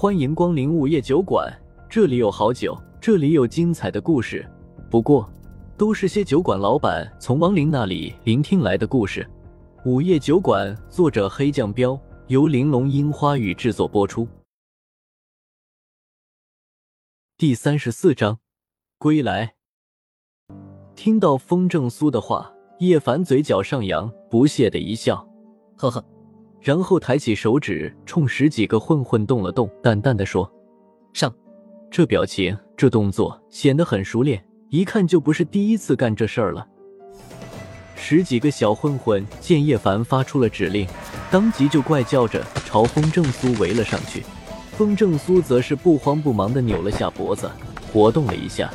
欢迎光临午夜酒馆，这里有好酒，这里有精彩的故事。不过，都是些酒馆老板从亡灵那里聆听来的故事。午夜酒馆，作者黑酱标，由玲珑樱花雨制作播出。第三十四章，归来。听到风正苏的话，叶凡嘴角上扬，不屑的一笑，呵呵，然后抬起手指，冲十几个混混动了动，淡淡的说：“上。”这表情，这动作显得很熟练，一看就不是第一次干这事儿了。十几个小混混见叶凡发出了指令，当即就怪叫着朝风正苏围了上去。风正苏则是不慌不忙的扭了下脖子，活动了一下。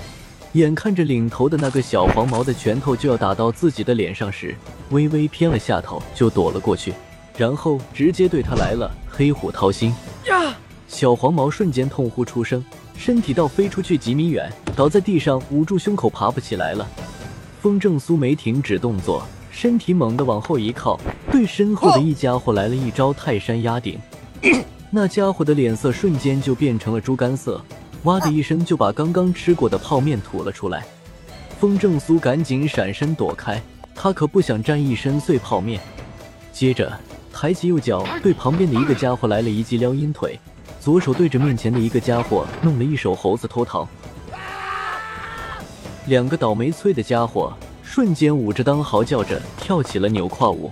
眼看着领头的那个小黄毛的拳头就要打到自己的脸上时，微微偏了下头，就躲了过去，然后直接对他来了黑虎掏心呀！小黄毛瞬间痛呼出声，身体倒飞出去几米远，倒在地上，捂住胸口，爬不起来了。风正苏没停止动作，身体猛地往后一靠，对身后的一家伙来了一招泰山压顶，那家伙的脸色瞬间就变成了猪肝色。哇的一声，就把刚刚吃过的泡面吐了出来。风正苏赶紧闪身躲开，他可不想沾一身碎泡面。接着抬起右脚，对旁边的一个家伙来了一记撩阴腿，左手对着面前的一个家伙弄了一手猴子偷桃。两个倒霉催的家伙瞬间捂着裆嚎叫着跳起了扭胯舞。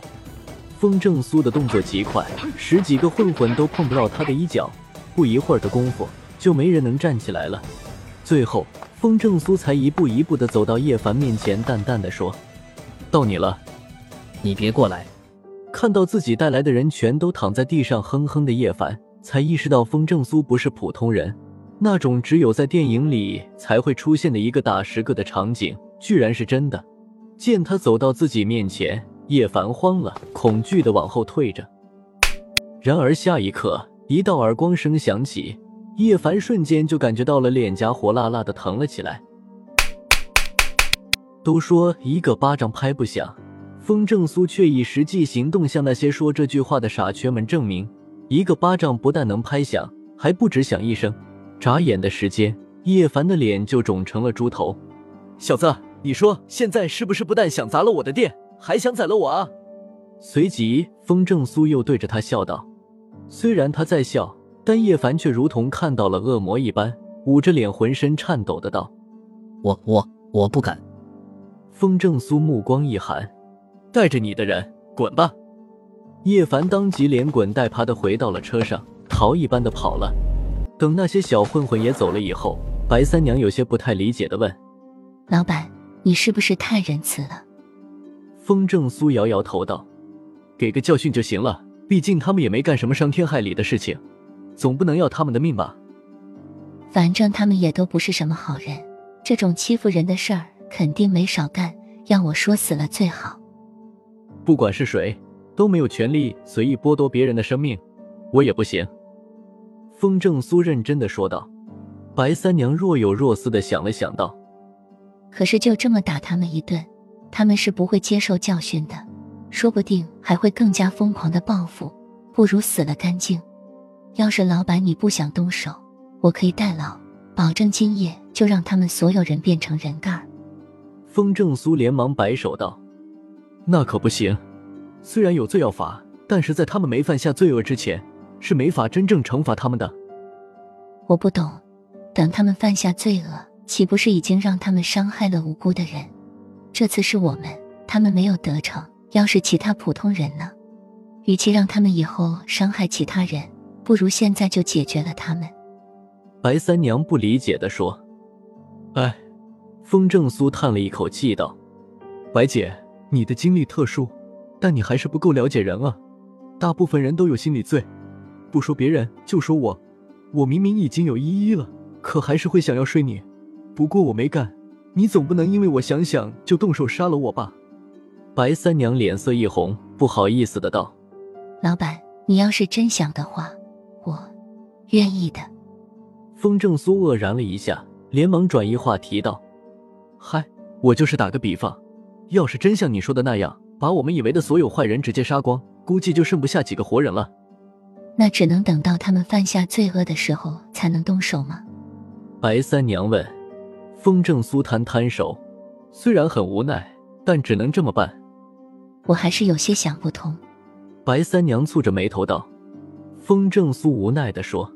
风正苏的动作极快，十几个混混都碰不到他的衣角。不一会儿的功夫。就没人能站起来了。最后，风正苏才一步一步的走到叶凡面前，淡淡的说：“到你了，你别过来。”看到自己带来的人全都躺在地上哼哼的叶凡，才意识到风正苏不是普通人。那种只有在电影里才会出现的一个打十个的场景，居然是真的。见他走到自己面前，叶凡慌了，恐惧的往后退着。然而下一刻，一道耳光声响起。叶凡瞬间就感觉到了脸颊火辣辣的疼了起来。都说一个巴掌拍不响，风正苏却以实际行动向那些说这句话的傻缺们证明，一个巴掌不但能拍响，还不止响一声。眨眼的时间，叶凡的脸就肿成了猪头。小子，你说现在是不是不但想砸了我的店，还想宰了我啊？随即，风正苏又对着他笑道：“虽然他在笑。”但叶凡却如同看到了恶魔一般，捂着脸，浑身颤抖的道：“我我我不敢。”风正苏目光一寒：“带着你的人滚吧！”叶凡当即连滚带爬的回到了车上，逃一般的跑了。等那些小混混也走了以后，白三娘有些不太理解的问：“老板，你是不是太仁慈了？”风正苏摇摇头道：“给个教训就行了，毕竟他们也没干什么伤天害理的事情。”总不能要他们的命吧？反正他们也都不是什么好人，这种欺负人的事儿肯定没少干。要我说死了最好。不管是谁，都没有权利随意剥夺别人的生命，我也不行。风正苏认真的说道。白三娘若有若思的想了想道：“可是就这么打他们一顿，他们是不会接受教训的，说不定还会更加疯狂的报复。不如死了干净。”要是老板你不想动手，我可以代劳，保证今夜就让他们所有人变成人干。风正苏连忙摆手道：“那可不行，虽然有罪要罚，但是在他们没犯下罪恶之前，是没法真正惩罚他们的。”我不懂，等他们犯下罪恶，岂不是已经让他们伤害了无辜的人？这次是我们，他们没有得逞。要是其他普通人呢？与其让他们以后伤害其他人。不如现在就解决了他们。白三娘不理解的说：“哎。”风正苏叹了一口气道：“白姐，你的经历特殊，但你还是不够了解人啊。大部分人都有心理罪，不说别人，就说我，我明明已经有依依了，可还是会想要睡你。不过我没干，你总不能因为我想想就动手杀了我吧？”白三娘脸色一红，不好意思的道：“老板，你要是真想的话。”我愿意的。风正苏愕然了一下，连忙转移话题道：“嗨，我就是打个比方，要是真像你说的那样，把我们以为的所有坏人直接杀光，估计就剩不下几个活人了。”那只能等到他们犯下罪恶的时候才能动手吗？白三娘问。风正苏摊摊手，虽然很无奈，但只能这么办。我还是有些想不通。白三娘蹙着眉头道。风正苏无奈地说：“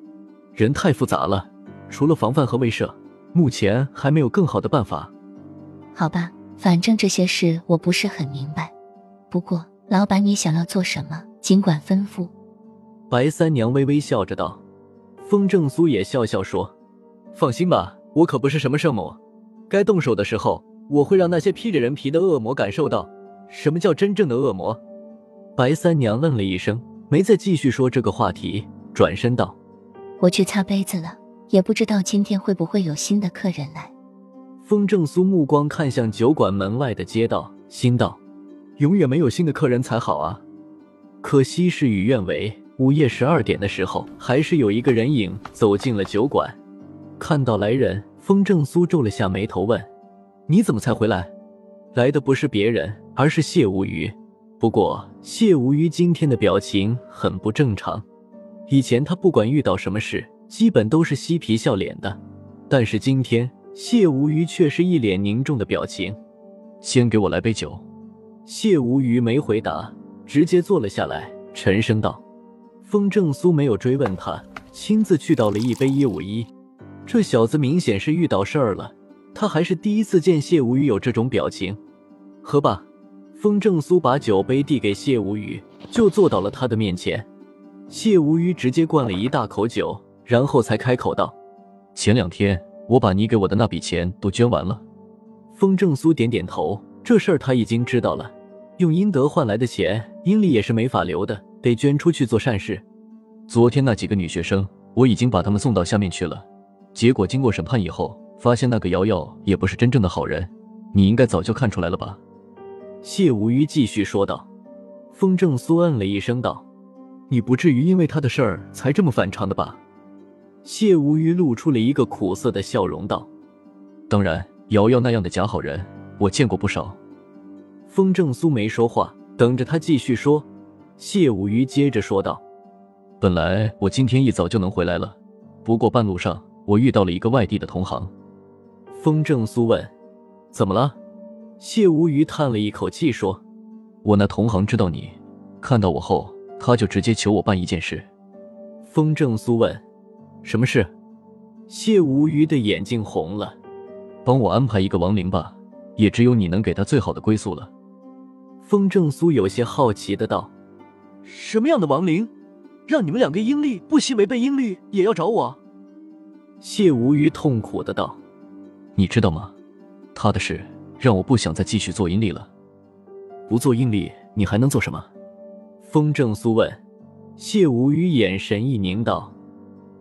人太复杂了，除了防范和威慑，目前还没有更好的办法。”好吧，反正这些事我不是很明白。不过，老板，你想要做什么，尽管吩咐。白三娘微微笑着道。风正苏也笑笑说：“放心吧。”我可不是什么圣母，该动手的时候，我会让那些披着人皮的恶魔感受到什么叫真正的恶魔。白三娘愣了一声，没再继续说这个话题，转身道：“我去擦杯子了，也不知道今天会不会有新的客人来。”风正苏目光看向酒馆门外的街道，心道：“永远没有新的客人才好啊！可惜事与愿违，午夜十二点的时候，还是有一个人影走进了酒馆。”看到来人，风正苏皱了下眉头，问：“你怎么才回来？”来的不是别人，而是谢无虞。不过谢无虞今天的表情很不正常。以前他不管遇到什么事，基本都是嬉皮笑脸的，但是今天谢无虞却是一脸凝重的表情。先给我来杯酒。谢无虞没回答，直接坐了下来，沉声道：“风正苏没有追问他，亲自去倒了一杯一五一。”这小子明显是遇到事儿了，他还是第一次见谢无虞有这种表情。喝吧，风正苏把酒杯递给谢无虞，就坐到了他的面前。谢无虞直接灌了一大口酒，然后才开口道：“前两天我把你给我的那笔钱都捐完了。”风正苏点点头，这事儿他已经知道了。用阴德换来的钱，阴力也是没法留的，得捐出去做善事。昨天那几个女学生，我已经把她们送到下面去了。结果经过审判以后，发现那个瑶瑶也不是真正的好人，你应该早就看出来了吧？谢无虞继续说道。风正苏嗯了一声道：“你不至于因为他的事儿才这么反常的吧？”谢无虞露出了一个苦涩的笑容道：“当然，瑶瑶那样的假好人，我见过不少。”风正苏没说话，等着他继续说。谢无虞接着说道：“本来我今天一早就能回来了，不过半路上……”我遇到了一个外地的同行，风正苏问：“怎么了？”谢无虞叹了一口气说：“我那同行知道你，看到我后，他就直接求我办一件事。”风正苏问：“什么事？”谢无虞的眼睛红了：“帮我安排一个亡灵吧，也只有你能给他最好的归宿了。”风正苏有些好奇的道：“什么样的亡灵，让你们两个阴历不惜违背阴律也要找我？”谢无虞痛苦的道：“你知道吗？他的事让我不想再继续做阴历了。不做阴历，你还能做什么？”风正苏问。谢无虞眼神一凝道：“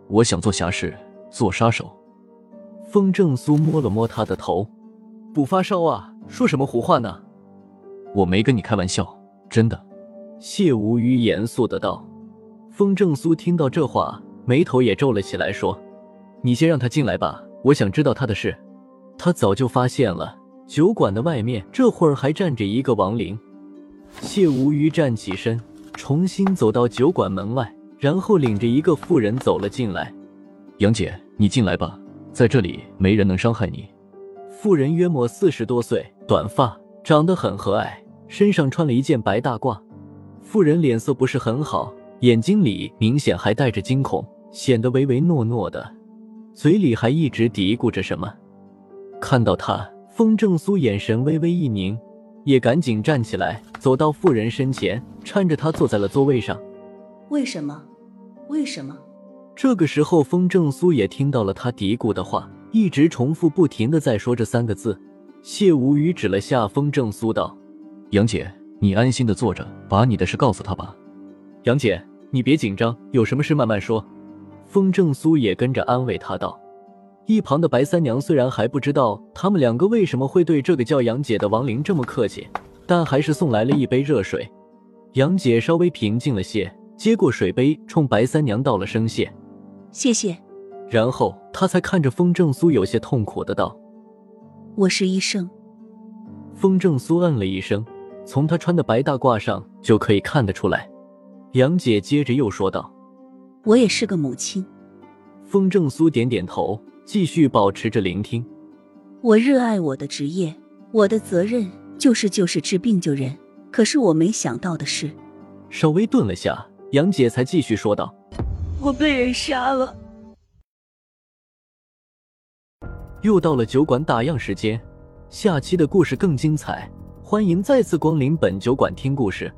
我想做侠士，做杀手。”风正苏摸了摸他的头：“不发烧啊？说什么胡话呢？”我没跟你开玩笑，真的。”谢无虞严肃的道。风正苏听到这话，眉头也皱了起来，说。你先让他进来吧，我想知道他的事。他早就发现了，酒馆的外面这会儿还站着一个亡灵。谢无虞站起身，重新走到酒馆门外，然后领着一个妇人走了进来。杨姐，你进来吧，在这里没人能伤害你。妇人约莫四十多岁，短发，长得很和蔼，身上穿了一件白大褂。妇人脸色不是很好，眼睛里明显还带着惊恐，显得唯唯诺诺的。嘴里还一直嘀咕着什么，看到他，风正苏眼神微微一凝，也赶紧站起来，走到妇人身前，搀着她坐在了座位上。为什么？为什么？这个时候，风正苏也听到了他嘀咕的话，一直重复不停的在说这三个字。谢无语指了下风正苏，道：“杨姐，你安心的坐着，把你的事告诉他吧。杨姐，你别紧张，有什么事慢慢说。”风正苏也跟着安慰他道：“一旁的白三娘虽然还不知道他们两个为什么会对这个叫杨姐的亡灵这么客气，但还是送来了一杯热水。杨姐稍微平静了些，接过水杯，冲白三娘道了声谢：“谢谢。”然后他才看着风正苏，有些痛苦的道：“我是医生。”风正苏嗯了一声，从他穿的白大褂上就可以看得出来。杨姐接着又说道。我也是个母亲。风正苏点点头，继续保持着聆听。我热爱我的职业，我的责任就是就是治病救人。可是我没想到的是，稍微顿了下，杨姐才继续说道：“我被人杀了。”又到了酒馆打烊时间，下期的故事更精彩，欢迎再次光临本酒馆听故事。